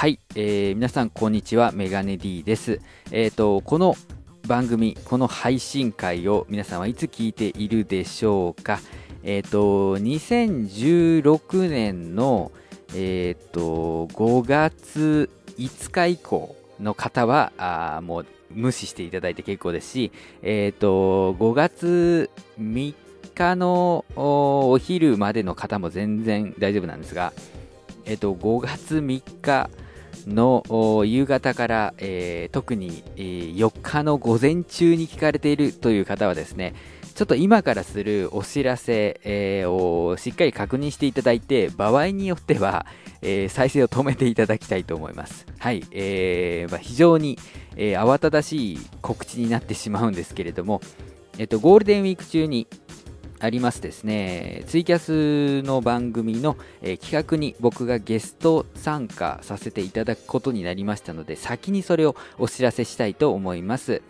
はい、えー、皆さんこんにちは、メガネ D です。えっ、ー、と、この番組、この配信会を皆さんはいつ聞いているでしょうか？えっ、ー、と、2016年の、えっ、と、5月5日以降の方は、あもう無視していただいて結構ですし、えっ、と、5月3日のお昼までの方も全然大丈夫なんですが、えっ、と、5月3日の夕方から、えー、特に、4日の午前中に聞かれているという方はですね、ちょっと今からするお知らせ、えー、をしっかり確認していただいて、場合によっては、えー、再生を止めていただきたいと思います。はい、えーまあ、非常に、えー、慌ただしい告知になってしまうんですけれども、えっと、ゴールデンウィーク中に、ありますですね、ツイキャスの番組の、えー、企画に僕がゲスト参加させていただくことになりましたので、先にそれをお知らせしたいと思います。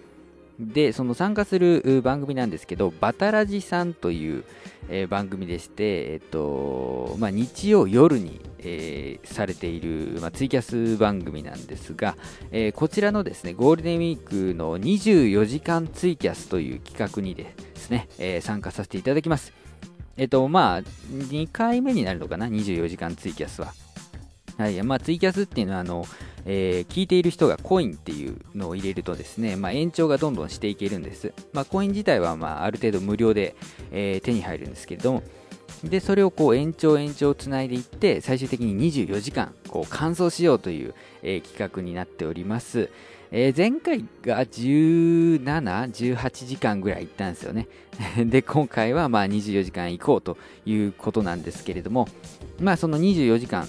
で、その参加する番組なんですけど、バタラジさんという、えー、番組でして、えっと、まあ、日曜夜に、えー、されている、まあ、ツイキャス番組なんですが、えー、こちらのですね、ゴールデンウィークの24時間ツイキャスという企画にですね、え参加させていただきます。えっと、まあ、2回目になるのかな、24時間ツイキャスは。はい、まあ、ツイキャスっていうのは、あの、えー、聞いている人がコインっていうのを入れるとですね、まあ、延長がどんどんしていけるんです。まあ、コイン自体は、まあ、ある程度無料で、えー、手に入るんですけれども、で、それをこう延長延長つないでいって、最終的に24時間、こう乾燥しようという、えー、企画になっております。えー、前回が17、18時間ぐらい行ったんですよね。で、今回はまあ24時間行こうということなんですけれども、まあその24時間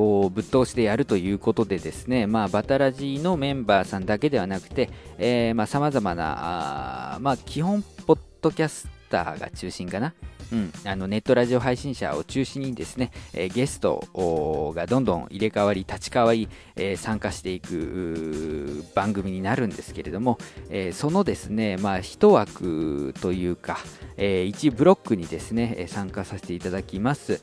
こうぶっ通しでやるということでですね、まあ、バタラジーのメンバーさんだけではなくて、えー、まざまな、あ、基本、ポッドキャスターが中心かな。うん、あのネットラジオ配信者を中心にですね、えー、ゲストがどんどん入れ替わり、立ち替わり、えー、参加していく番組になるんですけれども、えー、そのですね、まあ、一枠というか、え1ブロックにですね、参加させていただきます。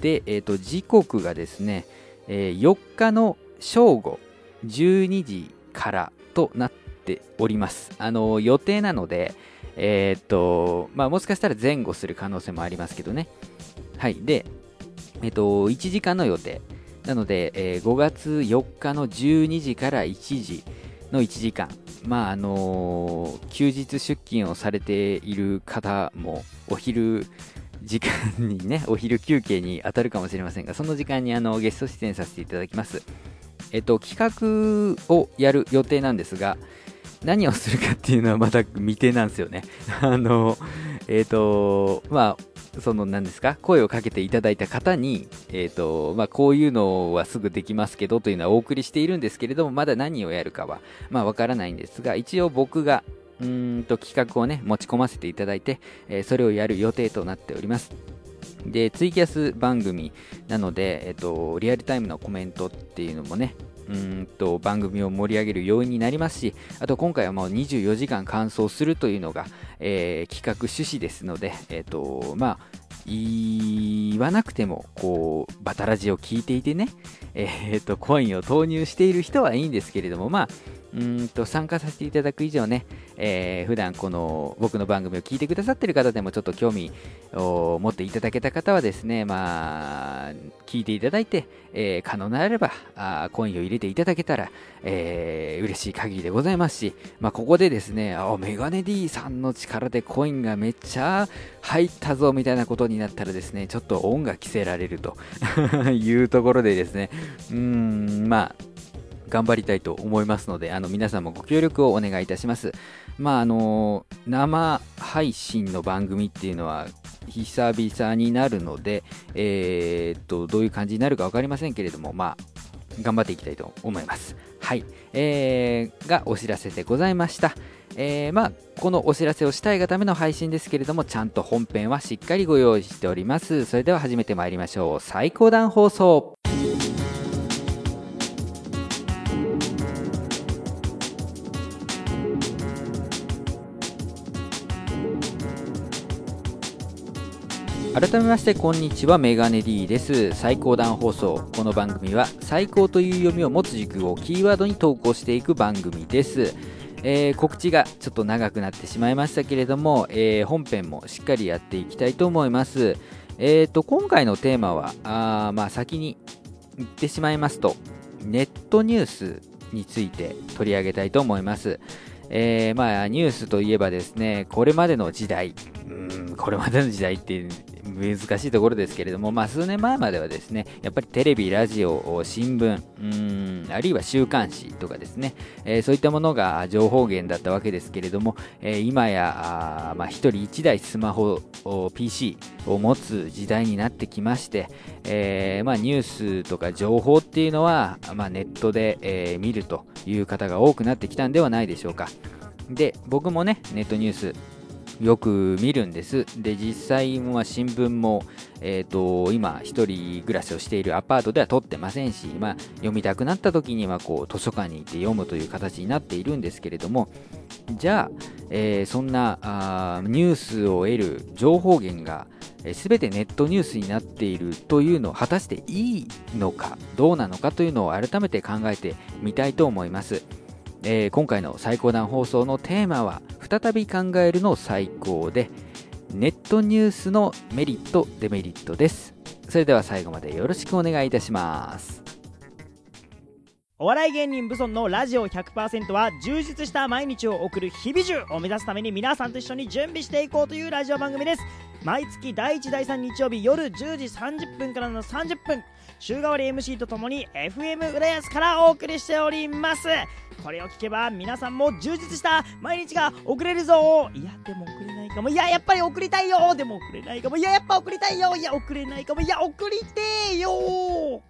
で、えーと、時刻がですね、えー、4日の正午12時からとなっております。あの予定なので、え、ー、と、まあ、もしかしたら前後する可能性もありますけどね。はい。で、え、ー、と、1時間の予定。なので、えー、5月4日の12時から1時の1時間。まあ、あの休日出勤をされている方も、お昼時間にね、お昼休憩に当たるかもしれませんが、その時間にあのゲスト出演させていただきます。えっと、企画をやる予定なんですが、何をするかっていうのはまだ未定なんですよね。あの、えっ、と、まあ、その何ですか、声をかけていただいた方に、えっ、と、まあ、こういうのはすぐできますけどというのはお送りしているんですけれども、まだ何をやるかは、まあ、わからないんですが、一応僕がうんと企画をね、持ち込ませていただいて、えー、それをやる予定となっております。で、ツイキャス番組なので、えっ、と、リアルタイムのコメントっていうのもね、うんと番組を盛り上げる要因になりますし、あと今回はもう24時間完走するというのが、えー、企画趣旨ですので、えっ、と、まあ、言わなくても、こう、バタラジを聞いていてね、えっ、と、コインを投入している人はいいんですけれども、まあ、うんと参加させていただく以上ね、えー、普段この僕の番組を聞いてくださっている方でもちょっと興味を持っていただけた方はですね、まあ、聞いていただいて、えー、可能なればあコインを入れていただけたら、えー、嬉しい限りでございますし、まあ、ここでですね、あメガネ D さんの力でコインがめっちゃ入ったぞみたいなことになったらですね、ちょっと恩が着せられると いうところでですね、うん、まあ、頑張りたいと思いますので、あの皆さんもご協力をお願いいたします。まああの生配信の番組っていうのは久々になるので、えー、っとどういう感じになるか分かりませんけれども、まあ頑張っていきたいと思います。はい、えー、がお知らせでございました。えー、まあ、このお知らせをしたいがための配信ですけれども、ちゃんと本編はしっかりご用意しております。それでは始めてまいりましょう。最高段放送。改めましてこんにちはメガネ D です最高段放送この番組は最高という読みを持つ軸をキーワードに投稿していく番組ですえー、告知がちょっと長くなってしまいましたけれども、えー、本編もしっかりやっていきたいと思います。えーと、今回のテーマは、あまあ、先に言ってしまいますと、ネットニュースについて取り上げたいと思います。えー、まあ、ニュースといえばですね、これまでの時代、うん、これまでの時代って難しいところですけれども、まあ、数年前まではですね、やっぱりテレビ、ラジオ、新聞、うん、あるいは週刊誌とかですね、えー、そういったものが情報源だったわけですけれども、えー、今や、あまあ、1人1台スマホ、PC を持つ時代になってきまして、えー、まあ、ニュースとか情報っていうのは、まあ、ネットで、え見るという方が多くなってきたんではないでしょうか。で、僕もね、ネットニュース、よく見るんです。で、実際は新聞も、えっ、ー、と、今、一人暮らしをしているアパートでは撮ってませんし、まあ、読みたくなった時には、こう、図書館に行って読むという形になっているんですけれども、じゃあ、えー、そんなあニュースを得る情報源が、すべてネットニュースになっているというのを果たしていいのかどうなのかというのを改めて考えてみたいと思います。えー、今回の最高段放送のテーマは再び考えるの最高でネットニュースのメリットデメリットです。それでは最後までよろしくお願いいたします。お笑い芸人ブソンのラジオ100%は充実した毎日を送る日々中を目指すために皆さんと一緒に準備していこうというラジオ番組です。毎月第1第3日曜日夜10時30分からの30分。週替わり MC とともに FM 浦安からお送りしております。これを聞けば皆さんも充実した毎日が送れるぞ。いやでも送れないかも。いややっぱり送りたいよ。でも送れないかも。いややっぱ送りたいよ。いや送れないかも。いや送りてー。よ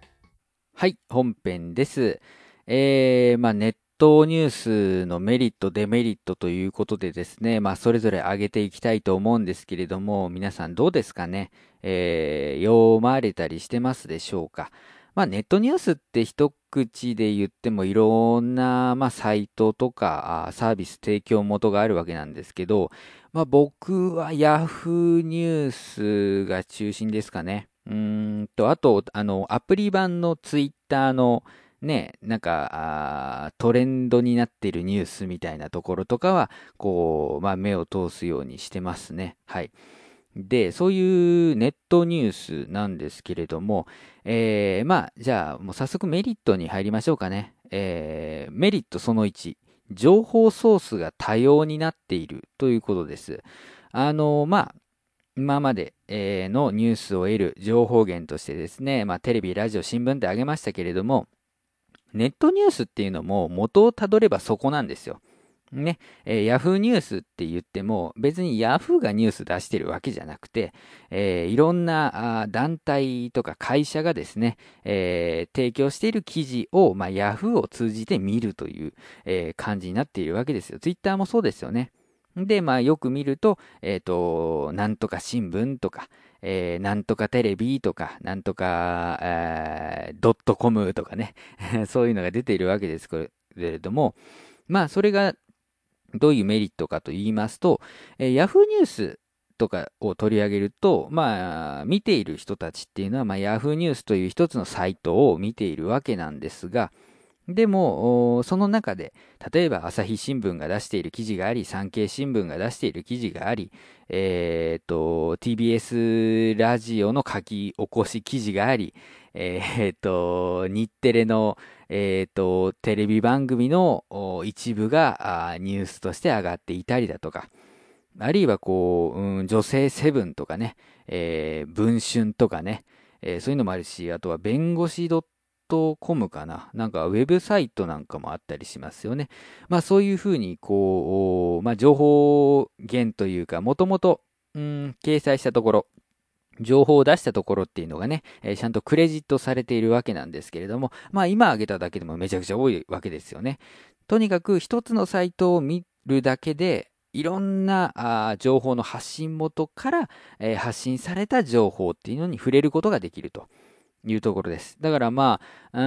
はい本編です。えー、まあネットニュースのメリット、デメリットということでですね、まあ、それぞれ上げていきたいと思うんですけれども、皆さんどうですかね、えー、読まれたりしてますでしょうか？まあ、ネットニュースって一口で言ってもいろんな、まあ、サイトとかサービス提供元があるわけなんですけど、まあ、僕は Yahoo ニュースが中心ですかね。うんと、あと、あの、アプリ版の Twitter のね、なんかトレンドになってるニュースみたいなところとかは、こう、まあ、目を通すようにしてますね。はい。で、そういうネットニュースなんですけれども、えー、まあ、じゃあ、もう早速メリットに入りましょうかね。えー、メリットその1、情報ソースが多様になっているということです。あの、まあ、今まで、のニュースを得る情報源としてですね、まあ、テレビ、ラジオ、新聞ってあげましたけれども、ネットニュースっていうのも元をたどればそこなんですよ。ね、えー、ヤフーニュースって言っても別にヤフーがニュース出してるわけじゃなくて、えー、いろんな団体とか会社がですね、えー、提供している記事を、まあ、ヤフーを通じて見るという、え感じになっているわけですよ。ツイッターもそうですよね。で、まあよく見ると、えっ、と、なんとか新聞とか、えー、なんとかテレビとか、なんとか、え、ドットコムとかね、そういうのが出ているわけですけれども、まあ、それがどういうメリットかと言いますと、えー、Yahoo ニュースとかを取り上げると、まあ、見ている人たちっていうのは、まあ、Yahoo ニュースという一つのサイトを見ているわけなんですが、でも、その中で、例えば朝日新聞が出している記事があり、産経新聞が出している記事があり、え、ー、と、TBS ラジオの書き起こし記事があり、え、ー、と、日テレの、え、ー、と、テレビ番組の一部がニュースとして上がっていたりだとか、あるいはこう、うん、女性セブンとかね、えー、文春とかね、えー、そういうのもあるし、あとは弁護士 .com かな？なんかウェブサイトなんかもあったりしますよね。まあそういうふうに、こう、まあ情報源というか、もともと、うん、掲載したところ、情報を出したところっていうのがね、えー、ちゃんとクレジットされているわけなんですけれども、まあ今挙げただけでもめちゃくちゃ多いわけですよね。とにかく一つのサイトを見るだけで、いろんなあ情報の発信元から、えー、発信された情報っていうのに触れることができると。いうところです。だからまあ、う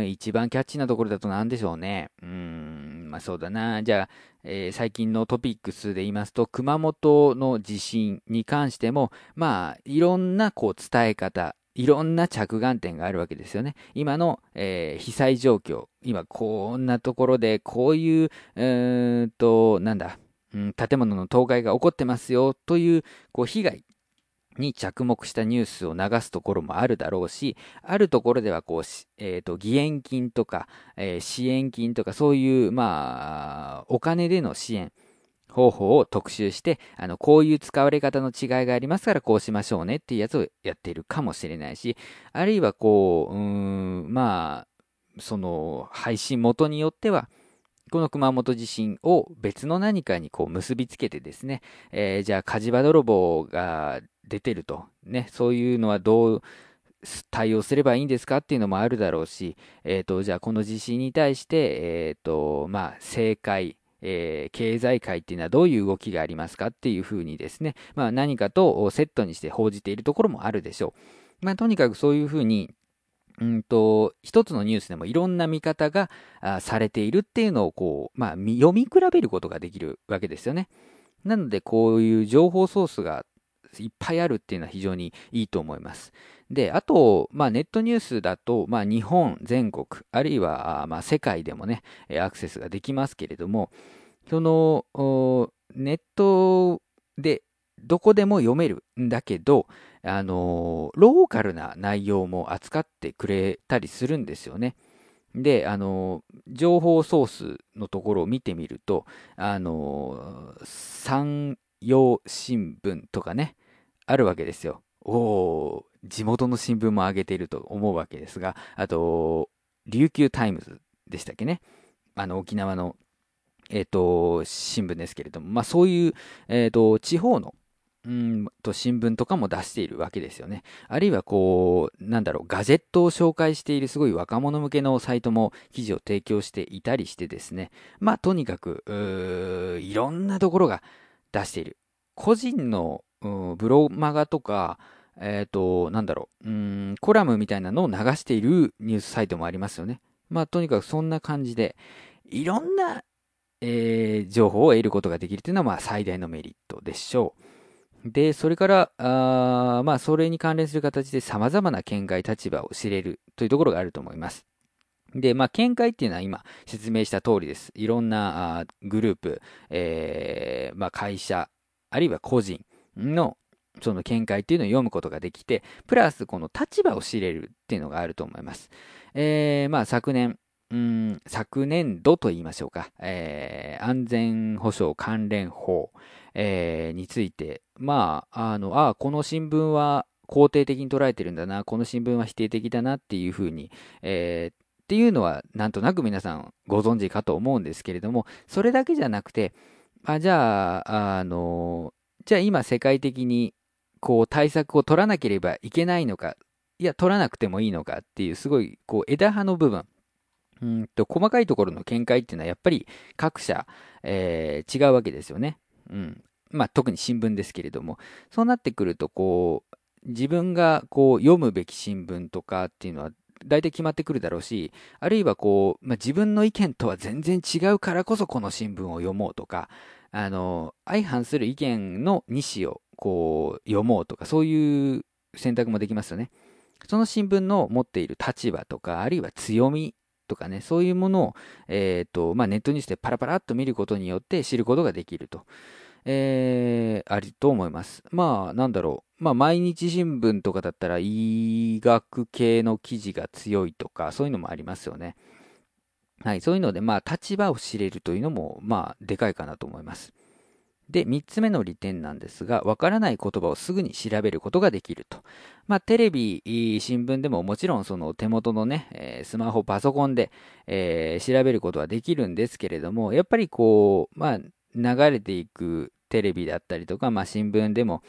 ん、一番キャッチなところだと何でしょうね。うーん、まあそうだな。じゃあ、えー、最近のトピックスで言いますと、熊本の地震に関しても、まあ、いろんなこう伝え方、いろんな着眼点があるわけですよね。今の、えー、被災状況、今こんなところでこういう、うーんと、なんだ、うん、建物の倒壊が起こってますよという、こう、被害に着目したニュースを流すところもあるだろうし、あるところではこう、えっ、ー、と、義援金とか、えー、支援金とか、そういう、まあ、お金での支援、方法を特集して、あの、こういう使われ方の違いがありますからこうしましょうねっていうやつをやっているかもしれないし、あるいはこう、うん、まあ、その配信元によっては、この熊本地震を別の何かにこう結びつけてですね、えー、じゃあ火事場泥棒が出てると、ね、そういうのはどう対応すればいいんですかっていうのもあるだろうし、え、ー、と、じゃあこの地震に対して、え、ー、と、まあ、正解、えー、経済界っていうのはどういう動きがありますかっていうふうにですね、まあ、何かとセットにして報じているところもあるでしょう。まあ、とにかくそういうふうに、うんと、一つのニュースでもいろんな見方がされているっていうのをこう、まあ、読み比べることができるわけですよね。なので、こういう情報ソースがいっぱいあるっていうのは非常にいいと思います。で、あと、まあ、ネットニュースだと、まあ、日本全国、あるいは、まあ、世界でもね、アクセスができますけれども、その、ネットでどこでも読めるんだけど、あの、ローカルな内容も扱ってくれたりするんですよね。で、あの、情報ソースのところを見てみると、あの、山陽新聞とかね、あるわけですよ。お地元の新聞も上げていると思うわけですが、あと、琉球タイムズでしたっけね。あの、沖縄の、えっ、ー、と、新聞ですけれども、まあそういう、えっ、ー、と、地方の、うんと新聞とかも出しているわけですよね。あるいはこう、なんだろう、ガジェットを紹介しているすごい若者向けのサイトも記事を提供していたりしてですね。まあとにかく、いろんなところが出している。個人のブロマガとか、えっ、ー、と、なんだろう、うん、コラムみたいなのを流しているニュースサイトもありますよね。まあ、とにかくそんな感じで、いろんな、えー、情報を得ることができるというのは、まあ、最大のメリットでしょう。で、それから、あまあ、それに関連する形で様々な見解、立場を知れるというところがあると思います。で、まあ、見解っていうのは今説明した通りです。いろんなあグループ、えー、まあ、会社、あるいは個人のその見解っていうのを読むことができて、プラスこの立場を知れるっていうのがあると思います。えー、まあ昨年、うん、昨年度と言いましょうか、えー、安全保障関連法、えー、について、まあ、あの、あこの新聞は肯定的に捉えてるんだな、この新聞は否定的だなっていうふうに、えー、っていうのはなんとなく皆さんご存知かと思うんですけれども、それだけじゃなくて、あじゃあ、あの、じゃあ今世界的にこう対策を取らなければいけないのか、いや、取らなくてもいいのかっていう、すごいこう枝葉の部分、うんと細かいところの見解っていうのはやっぱり各社、えー、違うわけですよね。うん。まあ特に新聞ですけれども、そうなってくるとこう、自分がこう読むべき新聞とかっていうのは大体決まってくるだろうし、あるいはこう、まあ、自分の意見とは全然違うからこそこの新聞を読もうとか、あの、相反する意見の2紙をこう読もうとか、そういう選択もできますよね。その新聞の持っている立場とか、あるいは強みとかね、そういうものを、えっ、ー、と、まあ、ネットニュースでパラパラっと見ることによって知ることができると。えー、ありと思います。まあ、なんだろう。まあ、毎日新聞とかだったら、医学系の記事が強いとか、そういうのもありますよね。はい、そういうので、まあ、立場を知れるというのも、まあ、でかいかなと思います。で、3つ目の利点なんですが、わからない言葉をすぐに調べることができると。まあ、テレビ、新聞でももちろんその手元のね、スマホ、パソコンで、えー、調べることはできるんですけれども、やっぱりこう、まあ、流れていくテレビだったりとか、まあ、新聞でも、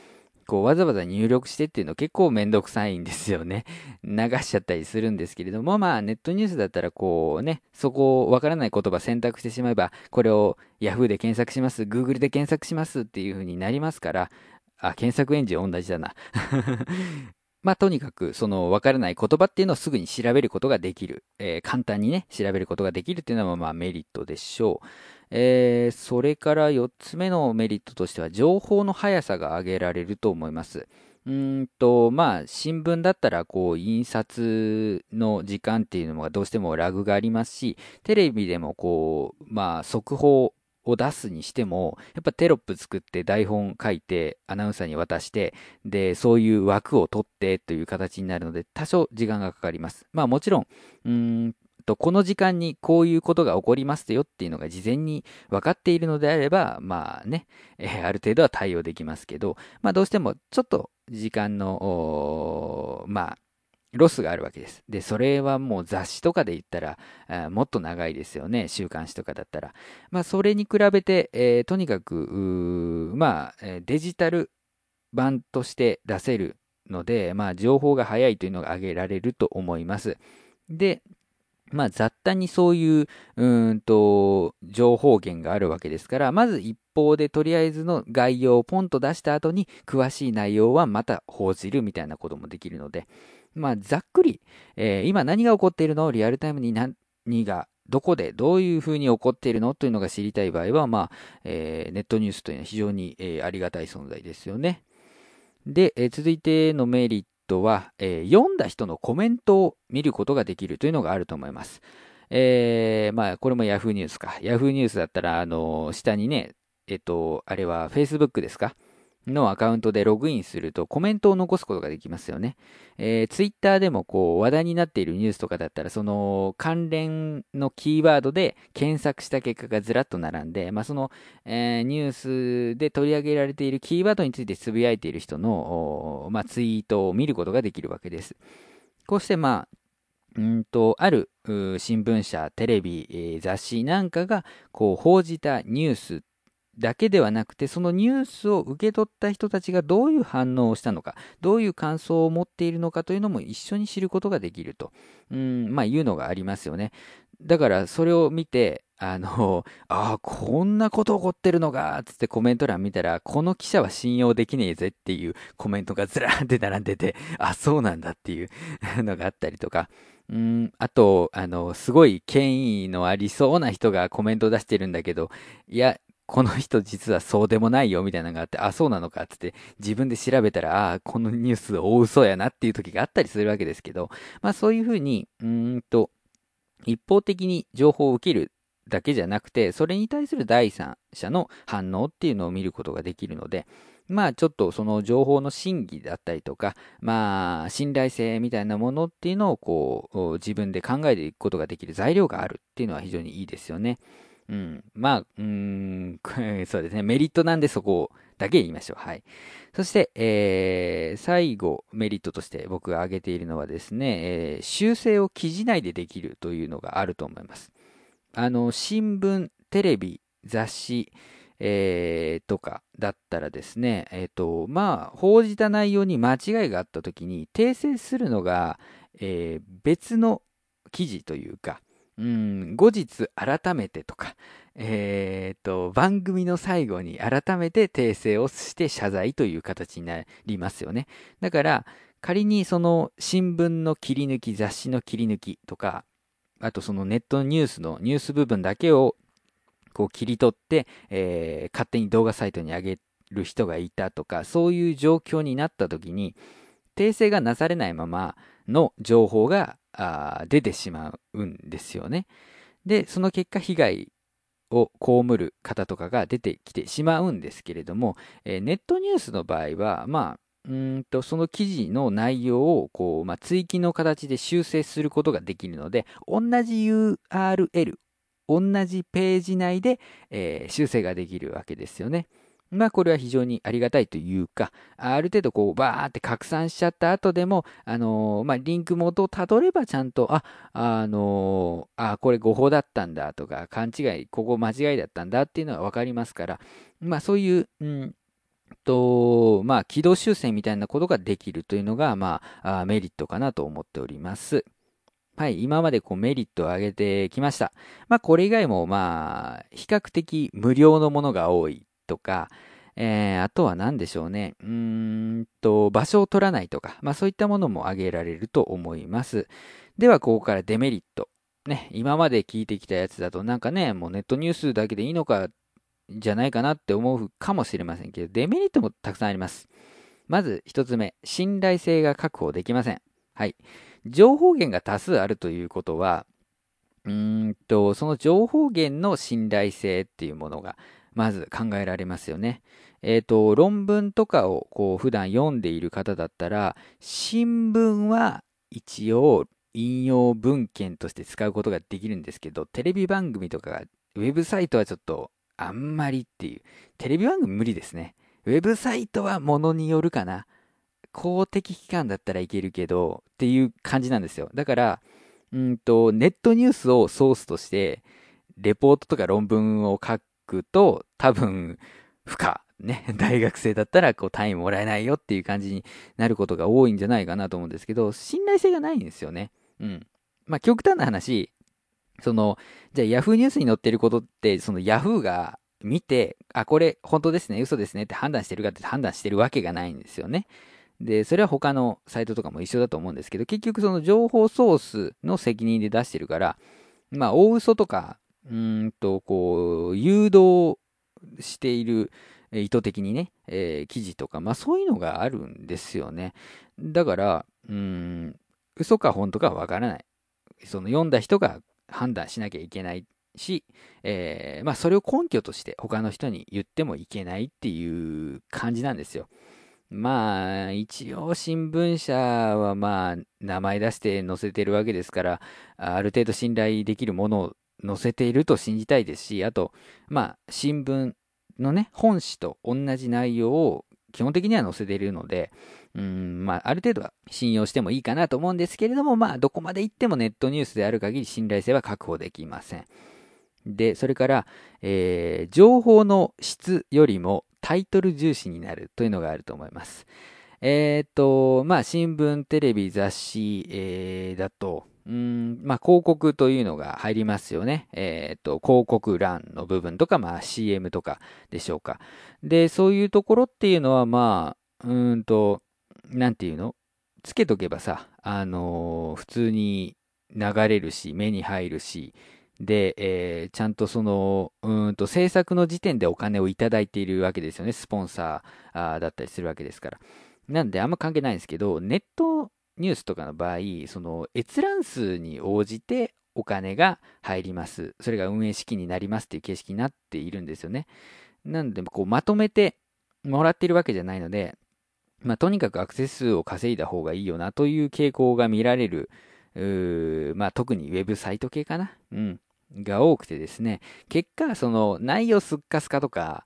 こうわざわざ入力してっていうの結構めんどくさいんですよね。流しちゃったりするんですけれども、まあネットニュースだったらこうね、そこをわからない言葉選択してしまえば、これを Yahoo で検索します、Google で検索しますっていう風になりますから、あ、検索エンジン同じだな。まあとにかくそのわからない言葉っていうのをすぐに調べることができる。えー、簡単にね、調べることができるっていうのはまあメリットでしょう。えー、それから4つ目のメリットとしては、情報の速さが上げられると思います。うんと、まあ、新聞だったら、こう、印刷の時間っていうのがどうしてもラグがありますし、テレビでもこう、まあ、速報を出すにしても、やっぱテロップ作って台本書いてアナウンサーに渡して、で、そういう枠を取ってという形になるので、多少時間がかかります。まあもちろん、うんと、この時間にこういうことが起こりますよっていうのが事前に分かっているのであれば、まあね、え、ある程度は対応できますけど、まあどうしてもちょっと時間の、まあ、ロスがあるわけです。で、それはもう雑誌とかで言ったら、もっと長いですよね。週刊誌とかだったら。まあ、それに比べて、えー、とにかく、まあ、デジタル版として出せるので、まあ、情報が早いというのが挙げられると思います。で、まあ、雑多にそういう、うんと、情報源があるわけですから、まず一方でとりあえずの概要をポンと出した後に、詳しい内容はまた報じるみたいなこともできるので、まあ、ざっくり、えー、今何が起こっているの？をリアルタイムに何が、どこで、どういうふうに起こっているの？というのが知りたい場合は、まあ、えー、ネットニュースというのは非常に、えー、ありがたい存在ですよね。で、え続いてのメリットは、えー、読んだ人のコメントを見ることができるというのがあると思います。えー、まあ、これも Yahoo ニュースか。Yahoo ニュースだったら、あの下にね、えっと、あれは Facebook ですか？のアカウントでログインするとコメントを残すことができますよね。えー、ツイッターでもこう話題になっているニュースとかだったらその関連のキーワードで検索した結果がずらっと並んで、まあ、その、えー、ニュースで取り上げられているキーワードについてつぶやいている人の、まあ、ツイートを見ることができるわけです。こうしてまあうんとある新聞社、テレビ、えー、雑誌なんかがこう報じたニュースだけではなくて、そのニュースを受け取った人たちがどういう反応をしたのか、どういう感想を持っているのかというのも一緒に知ることができると、うん、まあ、いうのがありますよね。だから、それを見て、あの、ああ、こんなこと起こってるのかっ、つってコメント欄見たら、この記者は信用できねえぜっていうコメントがずらーって並んでて、あ、そうなんだっていう のがあったりとか、うん、あと、あの、すごい権威のありそうな人がコメントを出してるんだけど、いや、この人実はそうでもないよみたいなのがあって、あ、そうなのかってって自分で調べたら、あこのニュース大嘘やなっていう時があったりするわけですけど、まあそういうふうに、うんと、一方的に情報を受けるだけじゃなくて、それに対する第三者の反応っていうのを見ることができるので、まあちょっとその情報の真偽だったりとか、まあ信頼性みたいなものっていうのをこう自分で考えていくことができる材料があるっていうのは非常にいいですよね。うん。まあ、うん、そうですね。メリットなんでそこだけ言いましょう。はい。そして、えー、最後、メリットとして僕が挙げているのはですね、えー、修正を記事内でできるというのがあると思います。あの、新聞、テレビ、雑誌、えー、とかだったらですね、えっ、ー、と、まあ、報じた内容に間違いがあったときに、訂正するのが、えー、別の記事というか、うん、後日改めてとか、えっ、ー、と、番組の最後に改めて訂正をして謝罪という形になりますよね。だから、仮にその新聞の切り抜き、雑誌の切り抜きとか、あとそのネットニュースのニュース部分だけをこう切り取って、えー、勝手に動画サイトに上げる人がいたとか、そういう状況になった時に、訂正がなされないままの情報が出てしまうんですよね。で、その結果被害を被る方とかが出てきてしまうんですけれども、えー、ネットニュースの場合は、まあ、うんとその記事の内容をこう、まあ、追記の形で修正することができるので、同じ URL、同じページ内で、えー、修正ができるわけですよね。まあこれは非常にありがたいというか、ある程度こうバーって拡散しちゃった後でも、あのー、まあリンク元をたどればちゃんと、あ、あのー、あ、これ誤報だったんだとか、勘違い、ここ間違いだったんだっていうのはわかりますから、まあそういう、うんと、まあ軌道修正みたいなことができるというのが、まあメリットかなと思っております。はい、今までこうメリットを上げてきました。まあこれ以外もまあ比較的無料のものが多いとか、えー、あとは何でしょうね。うーんと、場所を取らないとか、まあそういったものも挙げられると思います。では、ここからデメリットね、今まで聞いてきたやつだとなんかね、もうネットニュースだけでいいのか、じゃないかなって思うかもしれませんけど、デメリットもたくさんあります。まず一つ目、信頼性が確保できません。はい。情報源が多数あるということは、うんと、その情報源の信頼性っていうものが、まず考えられますよね。えっ、ー、と、論文とかをこう普段読んでいる方だったら、新聞は一応引用文献として使うことができるんですけど、テレビ番組とか、ウェブサイトはちょっとあんまりっていう、テレビ番組無理ですね。ウェブサイトはものによるかな。公的機関だったらいけるけど、っていう感じなんですよ。だから、うんと、ネットニュースをソースとして、レポートとか論文を書くと、多分、不可。ね、大学生だったら、こう、単位もらえないよっていう感じになることが多いんじゃないかなと思うんですけど、信頼性がないんですよね。うん。まあ、極端な話、その、じゃあ、ヤフーニュースに載ってることって、そのヤフーが見て、あ、これ本当ですね、嘘ですねって判断してるかって判断してるわけがないんですよね。で、それは他のサイトとかも一緒だと思うんですけど、結局その情報ソースの責任で出してるから、まあ、大嘘とか、うんと、こう、誘導している、意図的にね、えー、記事とか、まあそういうのがあるんですよね。だから、うん、嘘か本当かわからない。その読んだ人が判断しなきゃいけないし、えー、まあそれを根拠として他の人に言ってもいけないっていう感じなんですよ。まあ、一応新聞社はまあ、名前出して載せてるわけですから、ある程度信頼できるものを載せていると信じたいですし、あと、まあ、新聞のね、本誌と同じ内容を基本的には載せているので、うん、まあ、ある程度は信用してもいいかなと思うんですけれども、まあ、どこまで行ってもネットニュースである限り信頼性は確保できません。で、それから、えー、情報の質よりもタイトル重視になるというのがあると思います。えっ、と、まあ、新聞、テレビ、雑誌、えー、だと、うん、まあ、広告というのが入りますよね。えっ、と、広告欄の部分とか、まあ、CM とかでしょうか。で、そういうところっていうのは、まあ、うんと、なんていうの？つけとけばさ、あのー、普通に流れるし、目に入るし、で、えー、ちゃんとその、うんと制作の時点でお金をいただいているわけですよね。スポンサーだったりするわけですから。なんであんま関係ないんですけど、ネットニュースとかの場合、その閲覧数に応じてお金が入ります。それが運営資金になりますっていう形式になっているんですよね。なんで、こうまとめてもらっているわけじゃないので、まあ、とにかくアクセス数を稼いだ方がいいよなという傾向が見られる、まあ、特にウェブサイト系かな。うん。が多くてですね、結果、その内容すっかすかとか、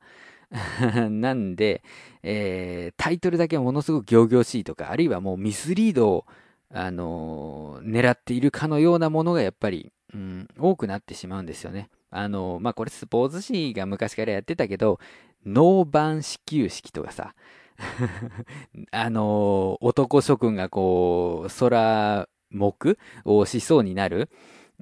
なんで、えー、タイトルだけはものすごく仰々しいとか、あるいはもうミスリードを、あのー、狙っているかのようなものがやっぱり、うん、多くなってしまうんですよね。あのー、まあ、これスポーツ紙が昔からやってたけど、ノーバン始球式とかさ、あの男諸君がこう、空目をしそうになる、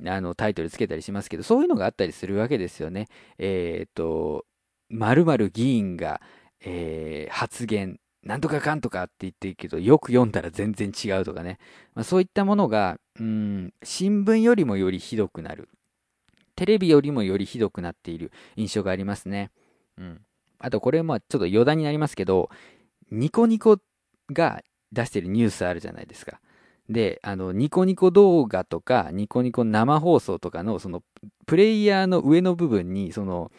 あの、タイトルつけたりしますけど、そういうのがあったりするわけですよね。えっ、ー、と、〇〇議員が、えー、発言、なんとかかんとかって言ってるけど、よく読んだら全然違うとかね。まあ、そういったものが、うん、新聞よりもよりひどくなる。テレビよりもよりひどくなっている印象がありますね。うん。あと、これもちょっと余談になりますけど、ニコニコが出してるニュースあるじゃないですか。で、あの、ニコニコ動画とか、ニコニコ生放送とかの、その、プレイヤーの上の部分に、その、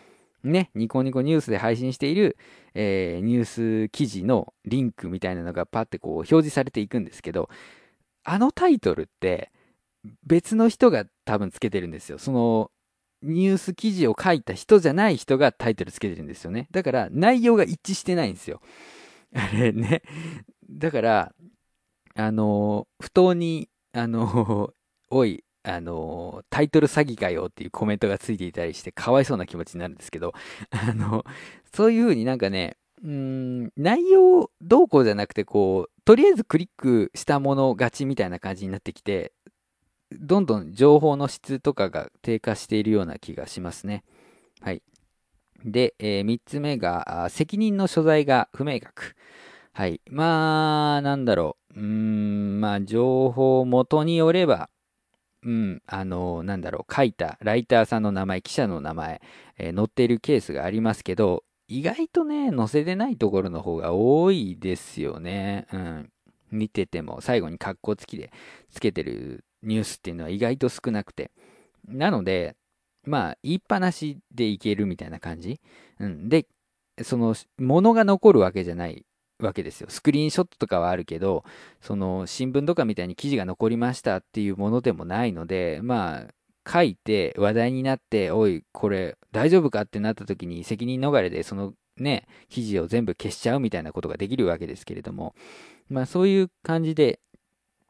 ね、ニコニコニュースで配信している、えー、ニュース記事のリンクみたいなのがパッてこう表示されていくんですけど、あのタイトルって別の人が多分つけてるんですよ。そのニュース記事を書いた人じゃない人がタイトルつけてるんですよね。だから内容が一致してないんですよ。あれね。だから、あの、不当に、あの、おい、あの、タイトル詐欺かよっていうコメントがついていたりして、かわいそうな気持ちになるんですけど、あの、そういうふうになんかね、うん、内容どうこうじゃなくて、こう、とりあえずクリックしたもの勝ちみたいな感じになってきて、どんどん情報の質とかが低下しているような気がしますね。はい。で、えー、3つ目が、責任の所在が不明確。はい。まあ、なんだろう。うーん、まあ、情報元によれば、うん、あの、なんだろう、書いたライターさんの名前、記者の名前、えー、載っているケースがありますけど、意外とね、載せてないところの方が多いですよね。うん。見てても、最後に格好付きでつけてるニュースっていうのは意外と少なくて。なので、まあ、言いっぱなしでいけるみたいな感じ。うん。で、その、ものが残るわけじゃないわけですよ。スクリーンショットとかはあるけど、その、新聞とかみたいに記事が残りましたっていうものでもないので、まあ、書いて話題になって、おい、これ大丈夫かってなった時に責任逃れでそのね、記事を全部消しちゃうみたいなことができるわけですけれども、まあそういう感じで、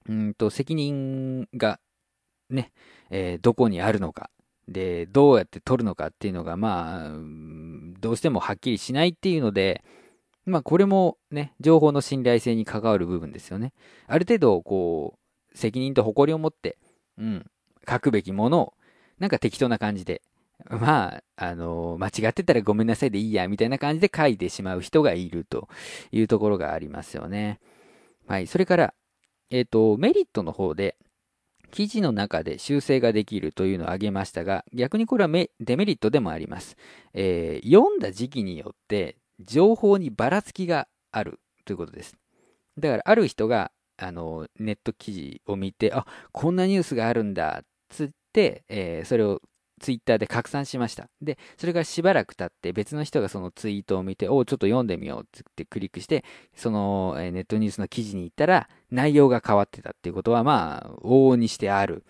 うんと責任がね、えー、どこにあるのか、で、どうやって取るのかっていうのが、まあ、どうしてもはっきりしないっていうので、まあこれもね、情報の信頼性に関わる部分ですよね。ある程度、こう、責任と誇りを持って、うん、書くべきものを、なんか適当な感じで、まあ、あの、間違ってたらごめんなさいでいいや、みたいな感じで書いてしまう人がいるというところがありますよね。はい。それから、えっ、ー、と、メリットの方で、記事の中で修正ができるというのを挙げましたが、逆にこれはデメリットでもあります。えー、読んだ時期によって、情報にばらつきがあるということです。だから、ある人が、あの、ネット記事を見て、あ、こんなニュースがあるんだっつって、えー、それをツイッターで拡散しました。で、それからしばらく経って別の人がそのツイートを見て、おちょっと読んでみようってクリックして、そのネットニュースの記事に行ったら内容が変わってたっていうことはまあ、往々にしてある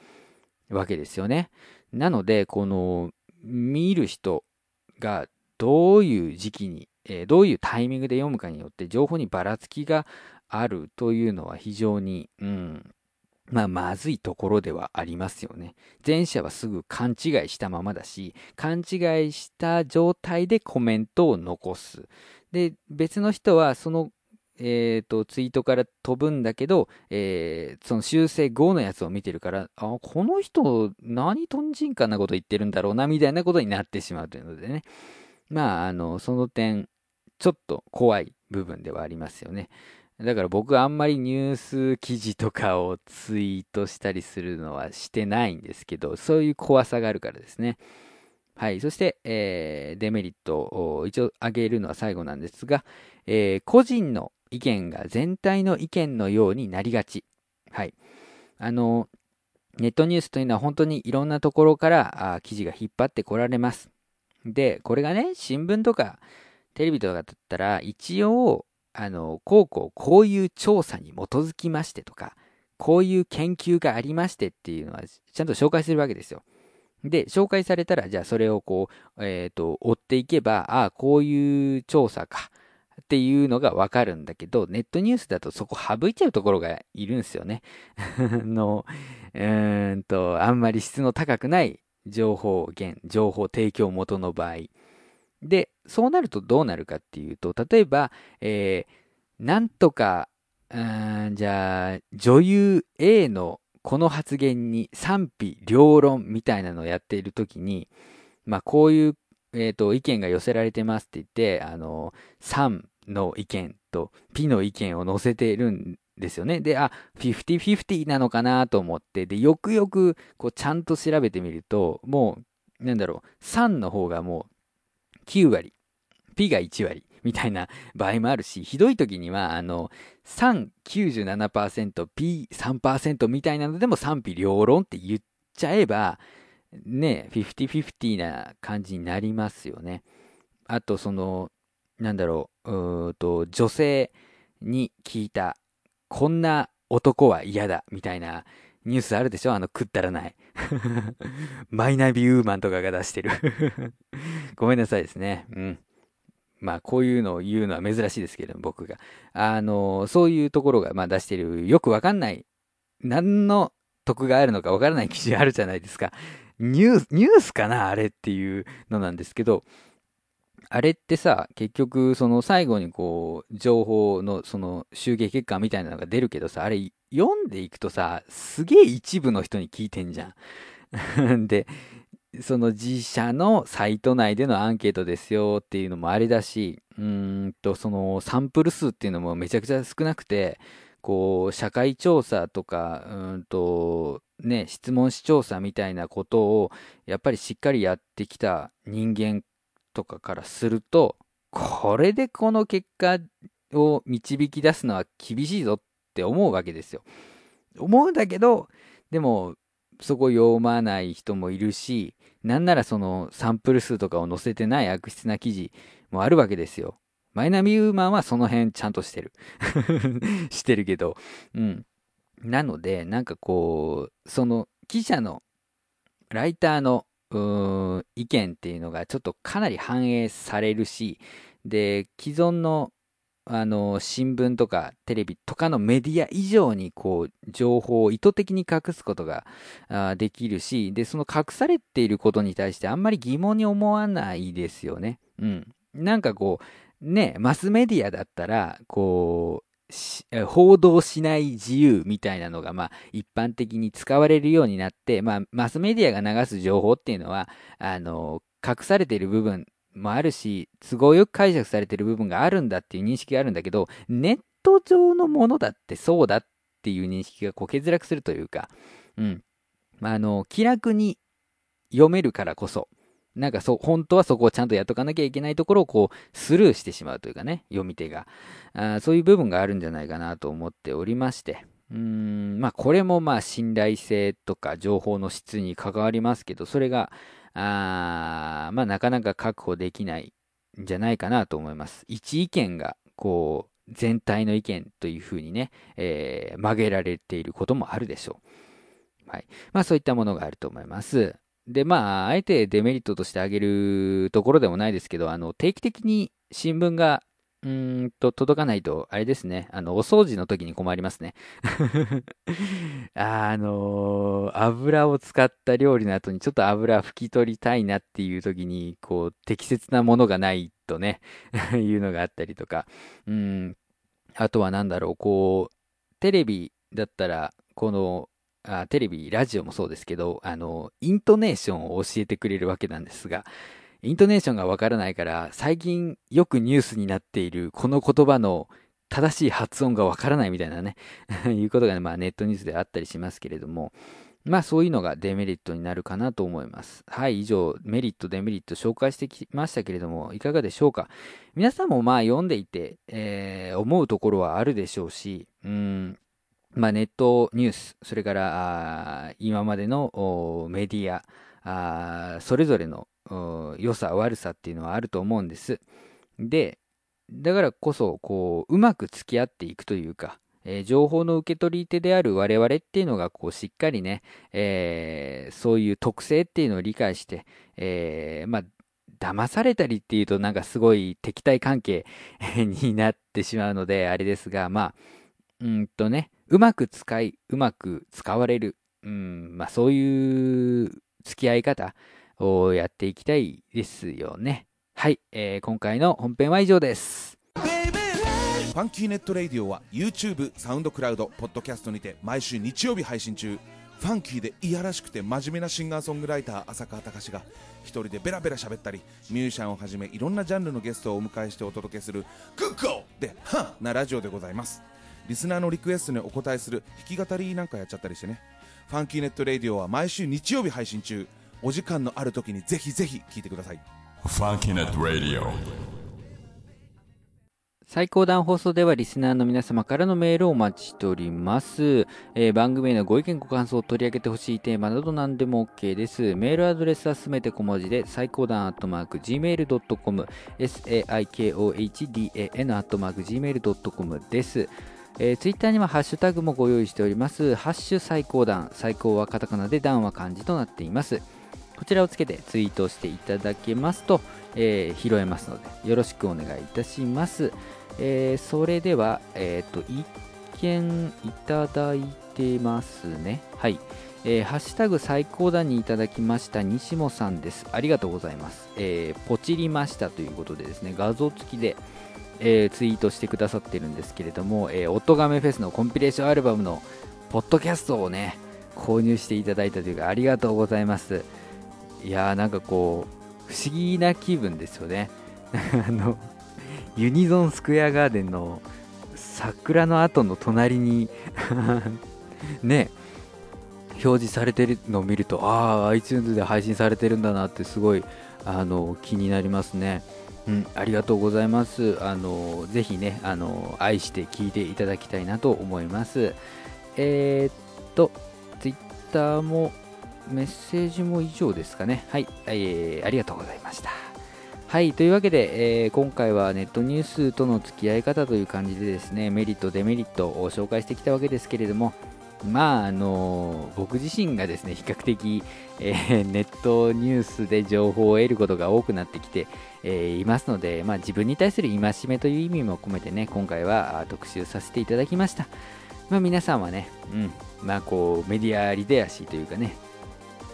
わけですよね。なので、この見る人がどういう時期に、えー、どういうタイミングで読むかによって情報にばらつきがあるというのは非常に、うん、まあ、まずいところではありますよね。前者はすぐ勘違いしたままだし、勘違いした状態でコメントを残す。で、別の人はその、えっ、ー、と、ツイートから飛ぶんだけど、えー、その修正後のやつを見てるから、あ、この人、何とんちんかなこと言ってるんだろうな、みたいなことになってしまうというのでね。まあ、あの、その点、ちょっと怖い部分ではありますよね。だから僕あんまりニュース記事とかをツイートしたりするのはしてないんですけど、そういう怖さがあるからですね。はい。そして、えー、デメリットを一応挙げるのは最後なんですが、えー、個人の意見が全体の意見のようになりがち。はい。あの、ネットニュースというのは本当にいろんなところから記事が引っ張ってこられます。で、これがね、新聞とかテレビとかだったら、一応、あの、こうこう、こういう調査に基づきましてとか、こういう研究がありましてっていうのは、ちゃんと紹介するわけですよ。で、紹介されたら、じゃあそれをこう、えっ、ー、と、追っていけば、ああ、こういう調査か、っていうのがわかるんだけど、ネットニュースだとそこ省いちゃうところがいるんですよね。の、うーんと、あんまり質の高くない情報源、情報提供元の場合。で、そうなるとどうなるかっていうと、例えば、えー、なんとか、うんじゃあ、女優 A のこの発言に賛否両論みたいなのをやっているときに、まあ、こういう、え、ー、と、意見が寄せられてますって言って、あの、3の意見とピの意見を載せているんですよね。で、あ、50-50なのかなと思って、で、よくよく、こう、ちゃんと調べてみると、もう、なんだろう、3の方がもう、9割、P が1割みたいな場合もあるし、ひどい時には、あの、3、97%、P、3%みたいなのでも賛否両論って言っちゃえば、ね、50-50な感じになりますよね。あと、その、なんだろう、うと、女性に聞いた、こんな男は嫌だ、みたいなニュースあるでしょ？あの、くったらない。マイナビウーマンとかが出してる ごめんなさいですね。うん。まあ、こういうのを言うのは珍しいですけど、僕が。あの、そういうところが、まあ、出してる、よくわかんない、何の得があるのかわからない記事あるじゃないですか。ニュース、ニュースかな？あれっていうのなんですけど、あれってさ、結局、その最後にこう、情報のその集計結果みたいなのが出るけどさ、あれ読んでいくとさ、すげえ一部の人に聞いてんじゃん。で、その自社のサイト内でのアンケートですよっていうのもあれだし、うんと、そのサンプル数っていうのもめちゃくちゃ少なくて、こう社会調査とかうんと、ね、質問紙調査みたいなことをやっぱりしっかりやってきた人間とかからするとこれでこの結果を導き出すのは厳しいぞって思うわけですよ。思うんだけどでもそこ読まない人もいるしなんならそのサンプル数とかを載せてない悪質な記事もあるわけですよ。マイナビウーマンはその辺ちゃんとしてる。してるけど。うん。なので、なんかこう、その記者の、ライターの意見っていうのがちょっとかなり反映されるし、で、既存のあの新聞とかテレビとかのメディア以上にこう情報を意図的に隠すことができるしでその隠されていることに対してあんまり疑問に思わないですよね。うん、なんかこうねマスメディアだったらこう報道しない自由みたいなのが、まあ、一般的に使われるようになって、まあ、マスメディアが流す情報っていうのは、あの、隠されている部分もあるし、都合よく解釈されている部分があるんだっていう認識があるんだけど、ネット上のものだってそうだっていう認識がこう欠落するというか、うん。まあ、あの、気楽に読めるからこそ、なんかそ、本当はそこをちゃんとやっとかなきゃいけないところをこう、スルーしてしまうというかね、読み手が。あそういう部分があるんじゃないかなと思っておりまして。うーん、まあこれもまあ信頼性とか情報の質に関わりますけど、それが、あまあ、なかなか確保できないんじゃないかなと思います。一意見が、こう、全体の意見というふうにね、えー、曲げられていることもあるでしょう。はい。まあ、そういったものがあると思います。で、まあ、あえてデメリットとして挙げるところでもないですけど、あの、定期的に新聞がうんと、届かないと、あれですね。あの、お掃除の時に困りますね。あの、油を使った料理の後にちょっと油拭き取りたいなっていう時に、こう、適切なものがないとね、いうのがあったりとか。うん。あとは何だろう、こう、テレビだったら、この、あテレビ、ラジオもそうですけど、あの、イントネーションを教えてくれるわけなんですが、イントネーションがわからないから、最近よくニュースになっているこの言葉の正しい発音がわからないみたいなね いうことが、ね、まあ、ネットニュースであったりしますけれども、まあそういうのがデメリットになるかなと思います。はい、以上、メリット、デメリット紹介してきましたけれども、いかがでしょうか？皆さんもまあ読んでいて、えー、思うところはあるでしょうし、うん、まあネットニュース、それから今までのメディア、それぞれの良さ悪さっていうのはあると思うんです。で、だからこそ、こう、うまく付き合っていくというか、えー、情報の受け取り手である我々っていうのが、こう、しっかりね、えー、そういう特性っていうのを理解して、えー、まあ、騙されたりっていうとなんかすごい敵対関係 になってしまうので、あれですが、まあ、うんとね、うまく使い、うまく使われる、うん、まあそういう付き合い方、をやっていきたいですよね。はい、えー、今回の本編は以上です。ファンキーネットレイディオは YouTube、サウンドクラウド、ポッドキャストにて毎週日曜日配信中。ファンキーでいやらしくて真面目なシンガーソングライター浅川隆が一人でベラベラ喋ったりミュージシャンをはじめいろんなジャンルのゲストをお迎えしてお届けする「グッゴー!」で「ハン!」なラジオでございますリスナーのリクエストにお答えする弾き語りなんかやっちゃったりしてねファンキーネットレイディオは毎週日曜日配信中お時間のある時にぜひぜひ聞いてくださいファンキーネットラディオ最高段放送ではリスナーの皆様からのメールをお待ちしております。えー、番組へのご意見ご感想を取り上げてほしいテーマなど何でも OK です。メールアドレスはすべて小文字で最高段アットマーク Gmail.com saikohdan アットマーク Gmail.com です。えー、ツイッターにはハッシュタグもご用意しております。ハッシュ最高段、最高はカタカナで段は漢字となっています。こちらをつけてツイートしていただけますと、えー、拾えますので、よろしくお願いいたします。えー、それでは、えっ、ー、と、一見いただいてますね。はい。えー、ハッシュタグ最高段にいただきました西本さんです。ありがとうございます。えー、ポチりましたということでですね、画像付きで、えー、ツイートしてくださってるんですけれども、えー、オトガメフェスのコンピレーションアルバムのポッドキャストをね、購入していただいたというか、ありがとうございます。いやーなんかこう不思議な気分ですよね あのユニゾンスクエアガーデンの桜の後の隣に ね表示されてるのを見るとああ iTunes で配信されてるんだなってすごいあの気になりますね。うん、ありがとうございます。あのぜひねあの愛して聞いていただきたいなと思います。えー、っと Twitter もメッセージも以上ですかね。はい、えー、ありがとうございました。はい、というわけで、えー、今回はネットニュースとの付き合い方という感じでですね、メリット、デメリットを紹介してきたわけですけれども、まあ、あの僕自身がですね、比較的、えー、ネットニュースで情報を得ることが多くなってきて、えー、いますので、まあ、自分に対する戒めという意味も込めてね、今回は特集させていただきました。まあ、皆さんはね、うん、まあ、こう、メディアリテラシーというかね、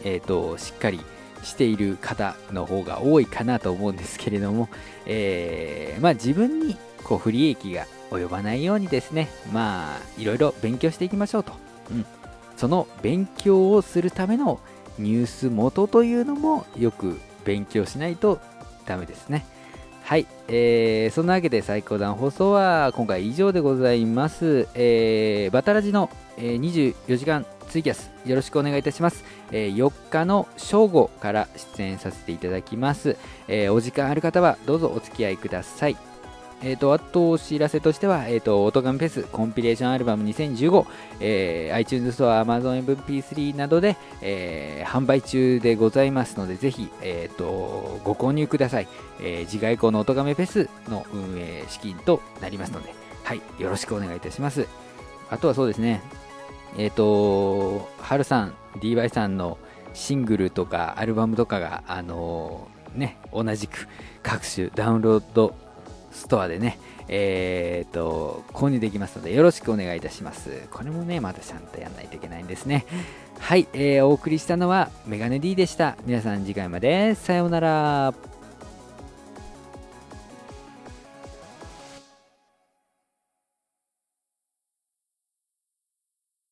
えっ、と、しっかり、している方の方が多いかなと思うんですけれども、えー、まあ、自分にこう不利益が及ばないようにですね、まあ、いろいろ勉強していきましょうと。うん。その勉強をするためのニュース元というのもよく勉強しないとダメですね。はい、えー、そんなわけで最高段放送は今回以上でございます。えー、バタラジの、えー、24時間ツイキャスよろしくお願いいたします。えー、4日の正午から出演させていただきます。えー、お時間ある方はどうぞお付き合いください。えーと、あとお知らせとしては、えーと、音ガンフェスコンピレーションアルバム2015、えー、iTunes ストア、Amazon MP3 などで、えー、販売中でございますので、ぜひ、えーと、ご購入ください。えー、次回以降の音ガメフェスの運営資金となりますので、はい、よろしくお願いいたします。あとはそうですね、えっ、ー、と、ハルさん、DY さんのシングルとかアルバムとかが、あのー、ね、同じく各種ダウンロードストアでね、えっ、と、購入できますので、よろしくお願いいたします。これもね、またちゃんとやんないといけないんですね。はい、えー、お送りしたのはメガネ D でした。皆さん次回まで、さようなら。